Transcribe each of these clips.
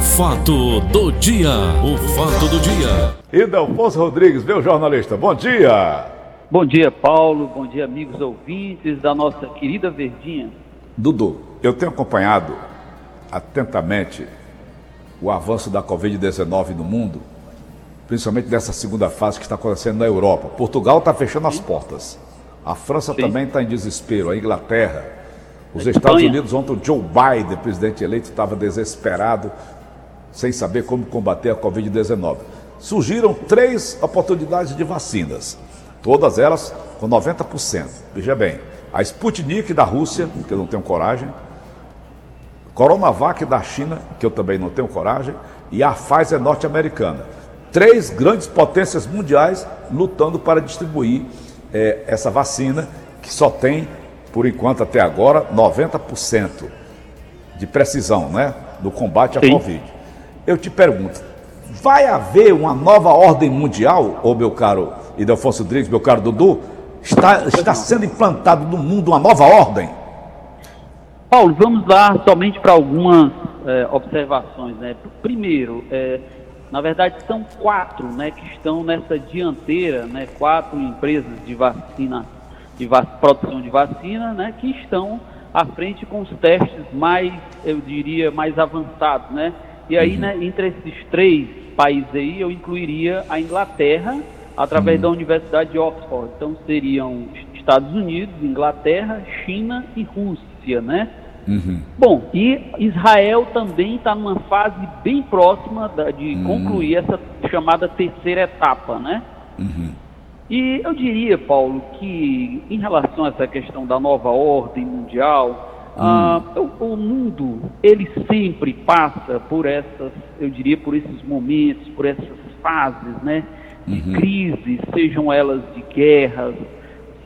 fato do dia, o fato do dia. E Delfonso Rodrigues, meu jornalista, bom dia. Bom dia, Paulo. Bom dia, amigos ouvintes da nossa querida Verdinha. Dudu, eu tenho acompanhado atentamente o avanço da Covid-19 no mundo, principalmente dessa segunda fase que está acontecendo na Europa. Portugal está fechando as portas. A França Sim. também está em desespero, a Inglaterra. Os Estados Unidos, ontem o Joe Biden, presidente eleito, estava desesperado, sem saber como combater a Covid-19. Surgiram três oportunidades de vacinas, todas elas com 90%. Veja bem, a Sputnik da Rússia, que eu não tenho coragem, Coronavac da China, que eu também não tenho coragem, e a Pfizer norte-americana. Três grandes potências mundiais lutando para distribuir é, essa vacina, que só tem, por enquanto até agora, 90% de precisão né, no combate à Sim. Covid. Eu te pergunto, vai haver uma nova ordem mundial, ô meu caro Idelfonso Rodrigues, meu caro Dudu? Está, está sendo implantado no mundo uma nova ordem? Paulo, vamos lá somente para algumas é, observações. Né? Primeiro, é, na verdade são quatro né, que estão nessa dianteira, né, quatro empresas de vacina, de produção de vacina, né, que estão à frente com os testes mais, eu diria, mais avançados. Né? E aí, uhum. né, entre esses três países aí, eu incluiria a Inglaterra, através uhum. da Universidade de Oxford. Então seriam Estados Unidos, Inglaterra, China e Rússia, né? Uhum. Bom, e Israel também está numa fase bem próxima da, de uhum. concluir essa chamada terceira etapa, né? Uhum. E eu diria, Paulo, que em relação a essa questão da nova ordem mundial, ah, o, o, mundo ele sempre passa por essas, eu diria, por esses momentos, por essas fases, né? De uhum. crise, sejam elas de guerras,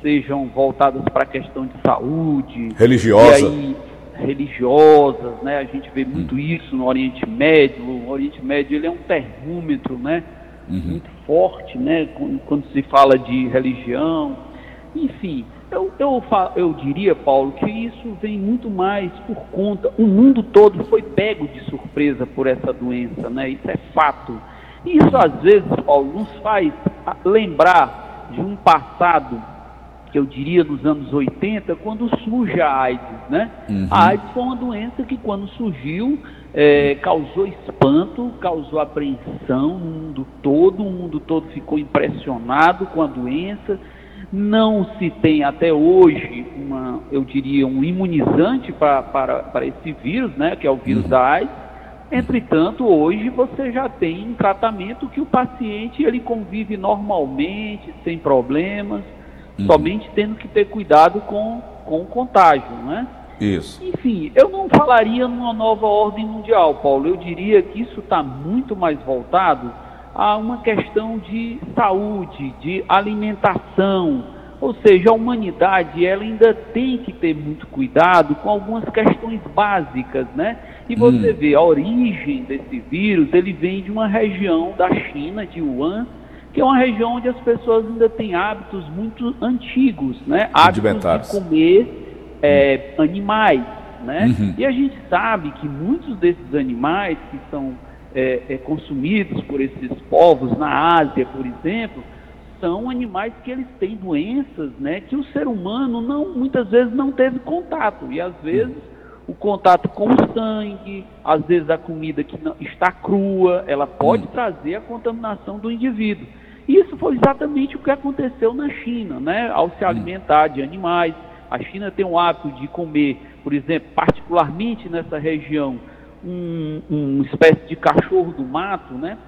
sejam voltadas para a questão de saúde, religiosa. E aí, religiosas, né? A gente vê muito hum. isso no Oriente Médio. O Oriente Médio ele é um termômetro, né? Uhum. Muito forte, né? Quando se fala de religião, enfim. Eu, eu, eu diria, Paulo, que isso vem muito mais por conta. O mundo todo foi pego de surpresa por essa doença, né? Isso é fato. Isso às vezes, Paulo, nos faz lembrar de um passado que eu diria nos anos 80, quando surge a AIDS. Né? Uhum. A AIDS foi uma doença que, quando surgiu, é, causou espanto, causou apreensão no mundo todo, o mundo todo ficou impressionado com a doença. Não se tem até hoje, uma, eu diria, um imunizante para, para, para esse vírus, né, que é o vírus uhum. da AIDS. Entretanto, hoje você já tem um tratamento que o paciente ele convive normalmente, sem problemas uhum. somente tendo que ter cuidado com, com o contágio, né? Isso. Enfim, eu não falaria numa nova ordem mundial, Paulo. Eu diria que isso está muito mais voltado a uma questão de saúde, de alimentação. Ou seja, a humanidade ela ainda tem que ter muito cuidado com algumas questões básicas, né? E você hum. vê a origem desse vírus, ele vem de uma região da China, de Wuhan, que é uma região onde as pessoas ainda têm hábitos muito antigos, né? Hábitos de comer é, animais, né? Uhum. E a gente sabe que muitos desses animais que são é, é, consumidos por esses povos na Ásia, por exemplo, são animais que eles têm doenças, né? Que o ser humano não, muitas vezes não teve contato e às vezes o contato com o sangue, às vezes a comida que não, está crua, ela pode uhum. trazer a contaminação do indivíduo. Isso foi exatamente o que aconteceu na China, né? Ao se alimentar de animais. A China tem o hábito de comer, por exemplo, particularmente nessa região, um, uma espécie de cachorro do mato, né?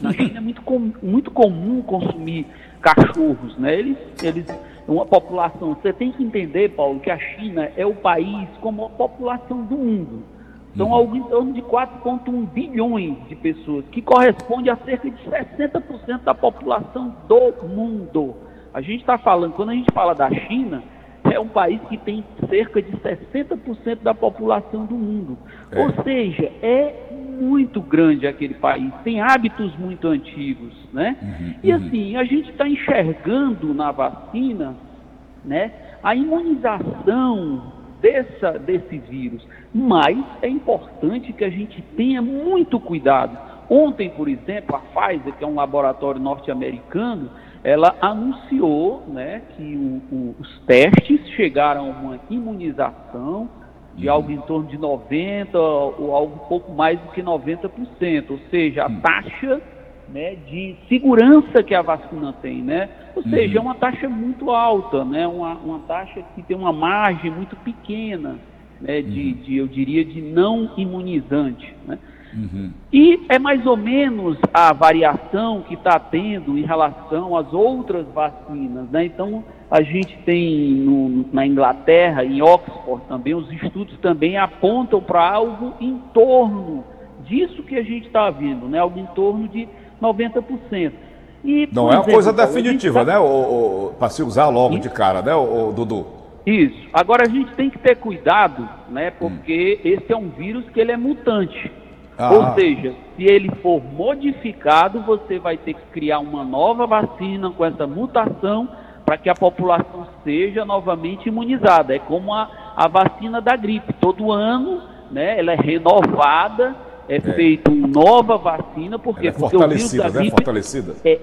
Na China é muito, com, muito comum consumir cachorros, né? Eles, eles, uma população. Você tem que entender, Paulo, que a China é o país com a população do mundo. São uhum. algo em torno de 4,1 bilhões de pessoas, que corresponde a cerca de 60% da população do mundo. A gente está falando, quando a gente fala da China, é um país que tem cerca de 60% da população do mundo. É. Ou seja, é muito grande aquele país, tem hábitos muito antigos, né? Uhum, e uhum. assim, a gente está enxergando na vacina, né, a imunização dessa, desse vírus. Mas é importante que a gente tenha muito cuidado. Ontem, por exemplo, a Pfizer, que é um laboratório norte-americano, ela anunciou né, que o, o, os testes chegaram a uma imunização de uhum. algo em torno de 90% ou algo um pouco mais do que 90%, ou seja, a uhum. taxa né, de segurança que a vacina tem, né? Ou seja, é uhum. uma taxa muito alta, né? Uma, uma taxa que tem uma margem muito pequena, né? De, de eu diria, de não imunizante, né? Uhum. E é mais ou menos a variação que está tendo em relação às outras vacinas. Né? Então, a gente tem no, na Inglaterra, em Oxford também, os estudos também apontam para algo em torno disso que a gente está vendo, né? algo em torno de 90%. E, Não é uma exemplo, coisa definitiva, tá... né? Para se usar logo Isso. de cara, né, o, Dudu? Isso. Agora a gente tem que ter cuidado, né? Porque hum. esse é um vírus que ele é mutante. Ah. Ou seja, se ele for modificado, você vai ter que criar uma nova vacina com essa mutação para que a população seja novamente imunizada. É como a, a vacina da gripe. Todo ano, né, ela é renovada, é, é. feita uma nova vacina, porque, é porque o vírus da né? gripe fortalecida. É,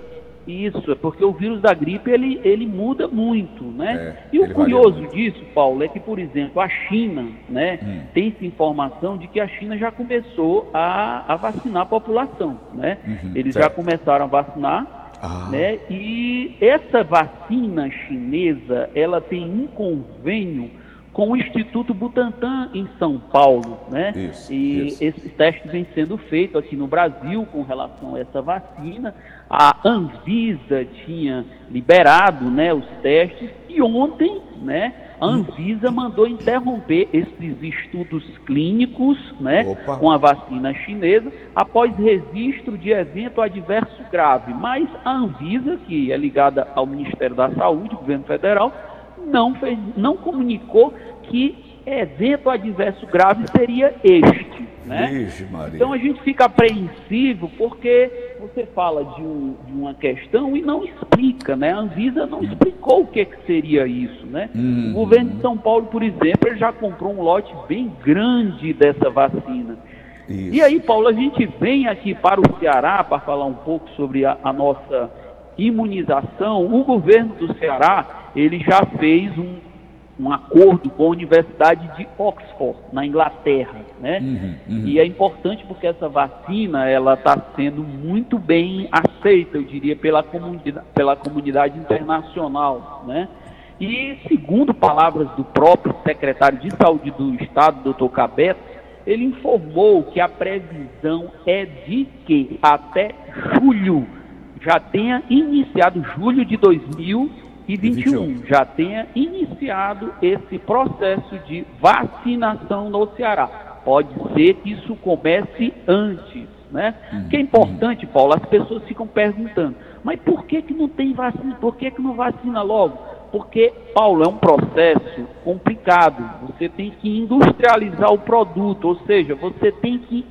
isso, é porque o vírus da gripe ele, ele muda muito, né? É, e o curioso disso, Paulo, é que, por exemplo, a China, né, hum. tem-se informação de que a China já começou a, a vacinar a população, né? Uhum, Eles certo. já começaram a vacinar, ah. né? E essa vacina chinesa, ela tem um convênio com o Instituto Butantan em São Paulo, né? Isso, e isso. esse teste vem sendo feito aqui no Brasil com relação a essa vacina. A Anvisa tinha liberado, né, os testes e ontem, né, a Anvisa mandou interromper esses estudos clínicos, né, Opa. com a vacina chinesa após registro de evento adverso grave. Mas a Anvisa, que é ligada ao Ministério da Saúde, governo federal, não, fez, não comunicou que evento adverso grave seria este. Né? Então a gente fica apreensivo porque você fala de, um, de, uma questão e não explica, né? A Anvisa não explicou o que, que seria isso, né? Uhum. O governo de São Paulo, por exemplo, ele já comprou um lote bem grande dessa vacina. Isso. E aí, Paulo, a gente vem aqui para o Ceará para falar um pouco sobre a, a nossa imunização. O governo do Ceará ele já fez um, um acordo com a Universidade de Oxford, na Inglaterra, né? Uhum, uhum. E é importante porque essa vacina, ela está sendo muito bem aceita, eu diria, pela comunidade, pela comunidade internacional, né? E segundo palavras do próprio secretário de Saúde do Estado, doutor Cabeto, ele informou que a previsão é de que até julho já tenha iniciado julho de 2000 e 21 já tenha iniciado esse processo de vacinação no Ceará. Pode ser que isso comece antes, né? Uhum. Que é importante, Paulo, as pessoas ficam perguntando, mas por que, que não tem vacina? Por que, que não vacina logo? Porque, Paulo, é um processo complicado. Você tem que industrializar o produto, ou seja, você tem que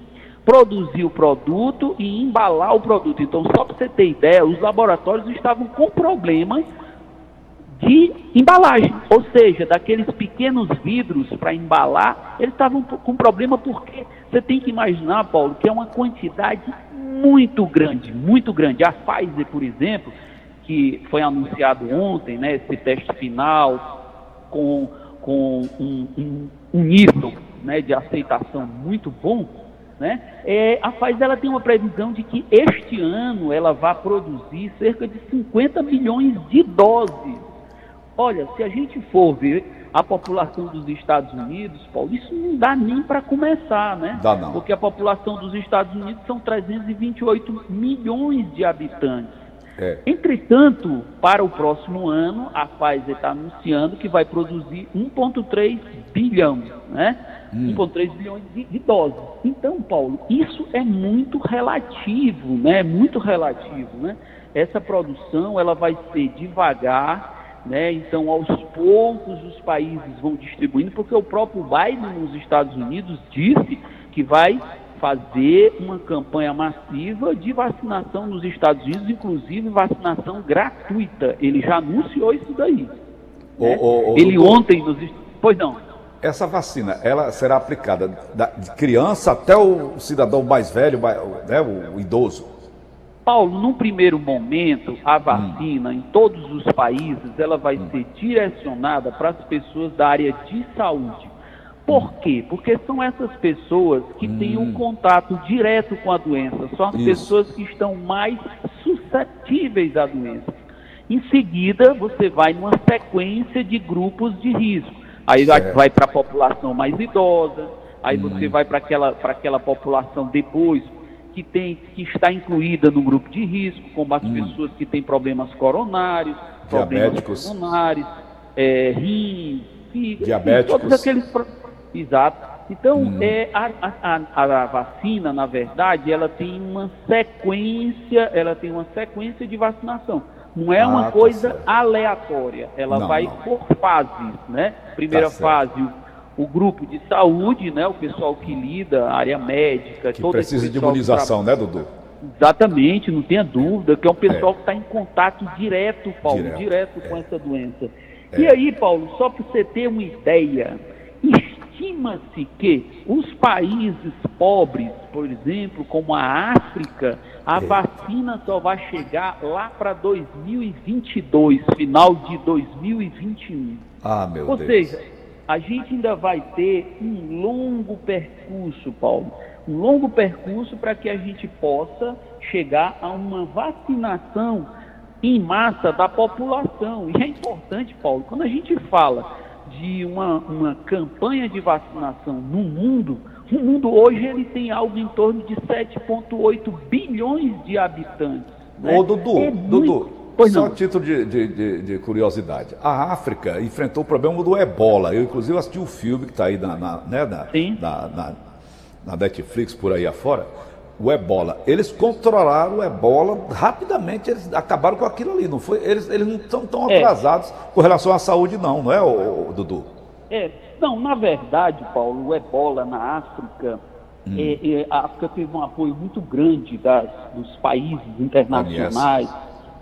produzir o produto e embalar o produto. Então, só para você ter ideia, os laboratórios estavam com problemas de embalagem, ou seja, daqueles pequenos vidros para embalar, eles estavam com problema porque você tem que imaginar, Paulo, que é uma quantidade muito grande, muito grande. A Pfizer, por exemplo, que foi anunciado ontem, né, esse teste final com, com um, um, um nível né, de aceitação muito bom, né? É, a Pfizer ela tem uma previsão de que este ano ela vai produzir cerca de 50 milhões de doses Olha, se a gente for ver a população dos Estados Unidos, Paulo, isso não dá nem para começar, né? Dá não. Porque a população dos Estados Unidos são 328 milhões de habitantes. É. Entretanto, para o próximo ano, a Pfizer está anunciando que vai produzir 1,3 bilhão, né? Hum. 1,3 bilhões de, de, doses. Então, Paulo, isso é muito relativo, né? Muito relativo, né? Essa produção, ela vai ser devagar, né? Então, aos poucos, os países vão distribuindo, porque o próprio Biden nos Estados Unidos disse que vai fazer uma campanha massiva de vacinação nos Estados Unidos, inclusive vacinação gratuita. Ele já anunciou isso daí. Né? Ele ontem nos. Pois não. essa vacina, ela será aplicada da, de criança até o cidadão mais velho, né, o, o idoso? Paulo, num primeiro momento, a vacina hum. em todos os países, ela vai hum. ser direcionada para as pessoas da área de saúde. Por hum. quê? Porque são essas pessoas que têm um contato direto com a doença, são as Isso. pessoas que estão mais suscetíveis à doença. Em seguida, você vai numa sequência de grupos de risco. Aí certo. vai para a população mais idosa, aí você vai para aquela, aquela população depois que, tem, que está incluída no grupo de risco, como as hum. pessoas que têm problemas coronários, problemas pulmonares, é, rins, fígado, diabéticos. todos aqueles. Exato. Então, hum. é, a, a, a, vacina, na verdade, ela tem uma sequência, ela tem uma sequência de vacinação. Não é ah, uma tá coisa aleatória. Ela não, vai não. por fases, né? Primeira tá fase, o, o, grupo de saúde, né? O pessoal que lida, a área médica, que todo precisa de imunização, né, Dudu? Exatamente, não tenha dúvida, que é um pessoal é. que está em contato direto, Paulo, direto, direto é. com essa doença. É. E aí, Paulo, só para você ter uma ideia, estima-se que os países pobres, por exemplo, como a África, a é. vacina só vai chegar lá para 2022, final de 2021. Ah, meu Ou Deus. Ou seja, a gente ainda vai ter um longo percurso, Paulo, um longo percurso para que a gente possa chegar a uma vacinação em massa da população. E é importante, Paulo, quando a gente fala de uma, uma campanha de vacinação no mundo, o mundo hoje ele tem algo em torno de 7,8 bilhões de habitantes. Né? Ô, Dudu, é Dudu, Pois Só não. título de, de, de, de, curiosidade. A África enfrentou o problema do ebola. Eu, inclusive, assisti o um filme que está aí na, na, né, na, na, na, na, Netflix, por aí afora. O ebola. Eles controlaram o ebola rapidamente, eles acabaram com aquilo ali. Não foi, eles, eles não estão tão é. atrasados com relação à saúde, não, não é, o, Dudu? É, não, na verdade, Paulo, o ebola na África, hum. é, é, a África teve um apoio muito grande das, dos países internacionais,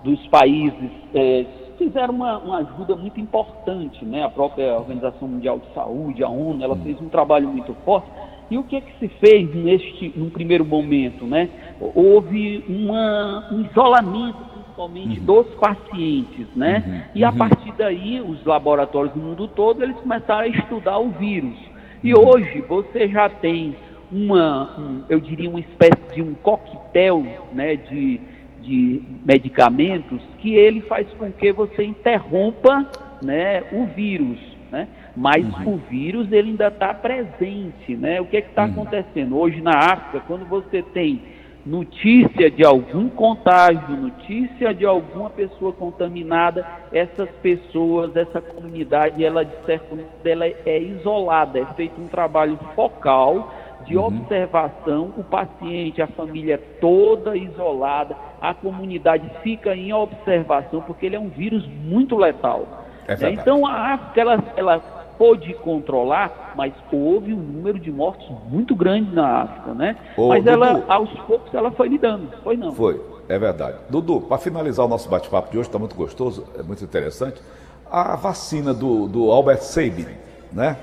dos países, é, fizeram uma, uma, ajuda muito importante, né? A própria Organização Mundial de Saúde, a ONU, ela hum. fez um trabalho muito forte. E o que é que se fez neste, num primeiro momento, né? Houve uma, um isolamento principalmente uhum. dos pacientes, né? Uhum. E a uhum. partir daí, os laboratórios do mundo todo, eles começaram a estudar o vírus. E uhum. hoje você já tem uma, um, eu diria, uma espécie de um coquetel, né, de, de medicamentos que ele faz com que você interrompa, né, o vírus, né? Mas uhum. o vírus ele ainda está presente, né? O que é está uhum. acontecendo hoje na África? Quando você tem notícia de algum contágio, notícia de alguma pessoa contaminada, essas pessoas, essa comunidade, ela de certo ela é isolada, é feito um trabalho focal de uhum. observação, o paciente, a família toda isolada, a comunidade fica em observação, porque ele é um vírus muito letal. É então a África ela, ela pôde controlar, mas houve um número de mortes muito grande na África, né? Ô, mas Dudu, ela, aos poucos, ela foi lidando, foi não? Foi, é verdade. Dudu, para finalizar o nosso bate-papo de hoje, está muito gostoso, é muito interessante, a vacina do, do Albert Sabin, né?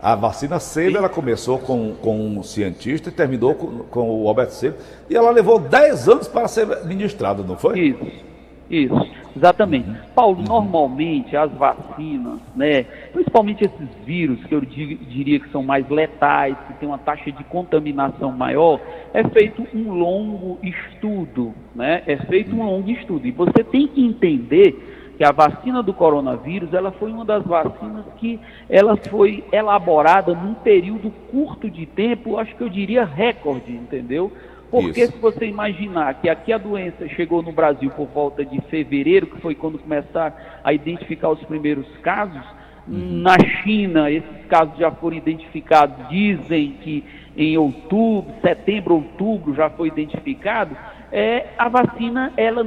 A vacina Sabin, ela começou com, com um cientista e terminou com, com o Albert Sabin, e ela levou 10 anos para ser ministrada, não foi? Isso. Isso, exatamente. Paulo, normalmente as vacinas, né, principalmente esses vírus que eu diria que são mais letais, que têm uma taxa de contaminação maior, é feito um longo estudo, né? É feito um longo estudo. E você tem que entender que a vacina do coronavírus, ela foi uma das vacinas que ela foi elaborada num período curto de tempo, acho que eu diria recorde, entendeu? Porque Isso. se você imaginar que aqui a doença chegou no Brasil por volta de fevereiro, que foi quando começaram a identificar os primeiros casos, uhum. na China esses casos já foram identificados, dizem que em outubro, setembro, outubro já foi identificado, é, a vacina, ela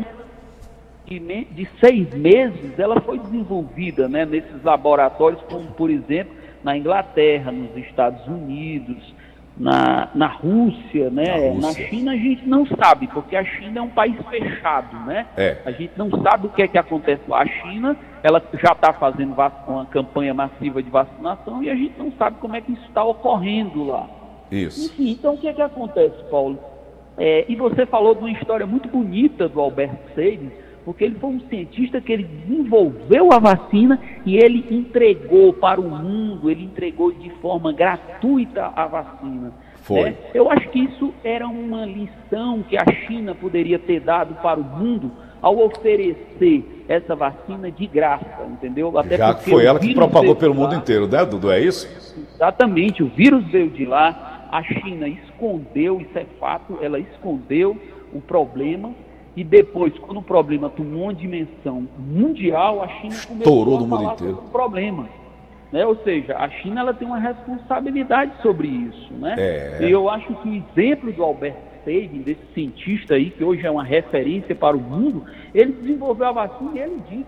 de, de seis meses, ela foi desenvolvida né, nesses laboratórios, como por exemplo na Inglaterra, nos Estados Unidos, na, na Rússia, né? Na Na, Rússia. China a gente não sabe, porque a China é um país fechado, né? É. A gente não sabe o que é que acontece lá. A China, ela já está fazendo uma campanha massiva de vacinação e a gente não sabe como é que isso está ocorrendo lá. Isso. Enfim, então o que é que acontece, Paulo? É, e você falou de uma história muito bonita do Albert Sabin, porque ele foi um cientista que ele desenvolveu a vacina e ele entregou para o mundo, ele entregou de forma gratuita a vacina. Foi. né? Eu acho que isso era uma lição que a China poderia ter dado para o mundo ao oferecer essa vacina de graça, entendeu? Até Já que porque foi ela que propagou pelo mundo lá. inteiro, né, Dudu? É isso? Exatamente, o vírus veio de lá, a China escondeu, isso é fato, ela escondeu o problema e depois, quando o problema tomou uma dimensão mundial, a China Estourou começou no a mundo inteiro. o problema. Né? Ou seja, a China ela tem uma responsabilidade sobre isso. Né? É. E eu acho que o exemplo do Albert Sabin, desse cientista aí, que hoje é uma referência para o mundo, ele desenvolveu a vacina e ele disse,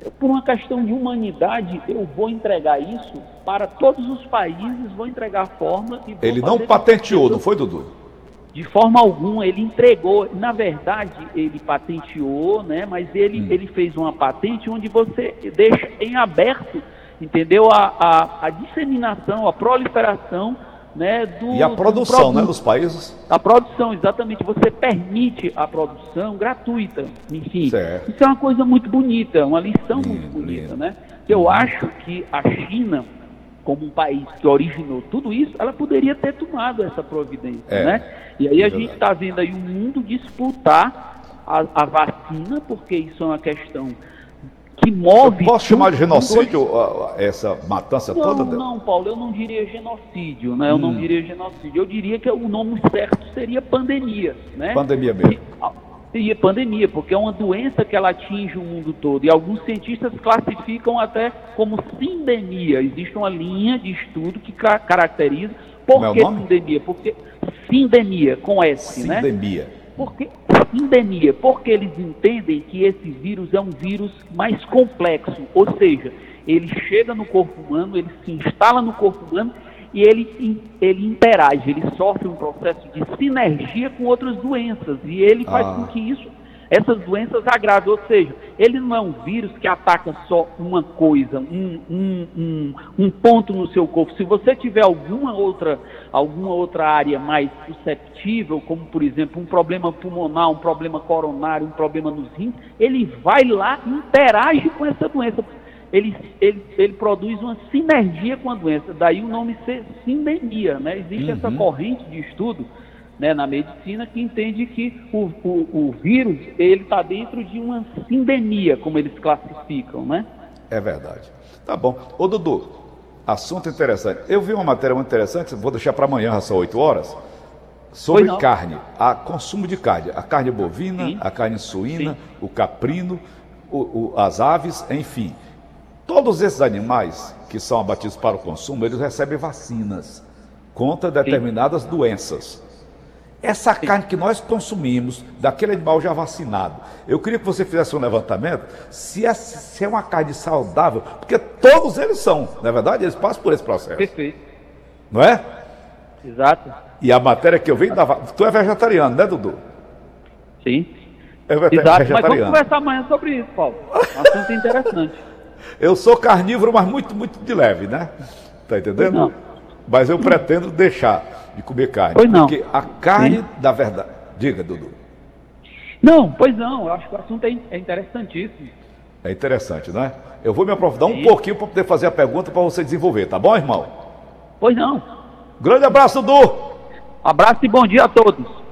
"Eu, por uma questão de humanidade, eu vou entregar isso para todos os países, vou entregar a fórmula e vou Ele não patenteou, não foi, Dudu? De forma alguma, ele entregou, na verdade, ele patenteou, né? Mas ele, Hum. ele fez uma patente onde você deixa em aberto, entendeu? A, a, a disseminação, a proliferação, né? Do, E a do produção, né, produto. dos países? A produção, exatamente. Você permite a produção gratuita. Enfim, Certo. isso é uma coisa muito bonita, uma lição Lindo, muito bonita, lindo. né? Eu acho que a China, como um país que originou tudo isso, ela poderia ter tomado essa providência, É, né? E aí é a gente está vendo aí o mundo disputar a, a vacina, porque isso é uma questão que move... Posso chamar de genocídio essa matança Não, toda? não, Paulo, eu não diria genocídio, né? Eu não Hum. diria genocídio. Eu diria que o nome certo seria pandemia, né? Pandemia mesmo. Seria pandemia, porque é uma doença que ela atinge o mundo todo. E alguns cientistas classificam até como sindemia. Existe uma linha de estudo que ca- caracteriza. Por é que sindemia? Porque sindemia, com S, né? Sindemia. Porque endemia, porque eles entendem que esse vírus é um vírus mais complexo, ou seja, ele chega no corpo humano, ele se instala no corpo humano e ele, ele interage, ele sofre um processo de sinergia com outras doenças e ele faz Ah. com que isso, essas doenças agravem, ou seja, ele não é um vírus que ataca só uma coisa, um, um, um, um ponto no seu corpo. Se você tiver alguma outra, alguma outra área mais susceptível, como por exemplo um problema pulmonar, um problema coronário, um problema nos rins, ele vai lá e interage com essa doença. Ele, ele, ele produz uma sinergia com a doença, daí o nome ser sindemia, né? Existe essa Uhum. corrente de estudo né, na medicina que entende que o, o, o vírus ele está dentro de uma sindemia, como eles classificam, né? É verdade. Tá bom. Ô, Dudu, assunto interessante. Eu vi uma matéria muito interessante, vou deixar para amanhã, às 8 horas, sobre carne, a consumo de carne. A carne bovina, Sim. a carne suína, Sim. o caprino, o- o- as aves, enfim. Todos esses animais que são abatidos para o consumo, eles recebem vacinas contra determinadas doenças. Essa carne que nós consumimos, daquele animal já vacinado, eu queria que você fizesse um levantamento se é, se é uma carne saudável, porque todos eles são, não é verdade? Eles passam por esse processo, Perfeito. não é? Exato. E a matéria que eu vi dava. Tu é vegetariano, né, Dudu? Sim. É Exato. Mas vamos conversar amanhã sobre isso, Paulo. Um assunto interessante. Eu sou carnívoro, mas muito, muito de leve, né? Tá entendendo? Não. Mas eu pretendo deixar de comer carne. Pois não. Porque a carne Sim. da verdade. Diga, Dudu. Não, pois não. Eu acho que o assunto é é interessantíssimo. É interessante, né? Eu vou me aprofundar um Sim. pouquinho para poder fazer a pergunta para você desenvolver, tá bom, irmão? Pois não. Grande abraço, Dudu! Abraço e bom dia a todos.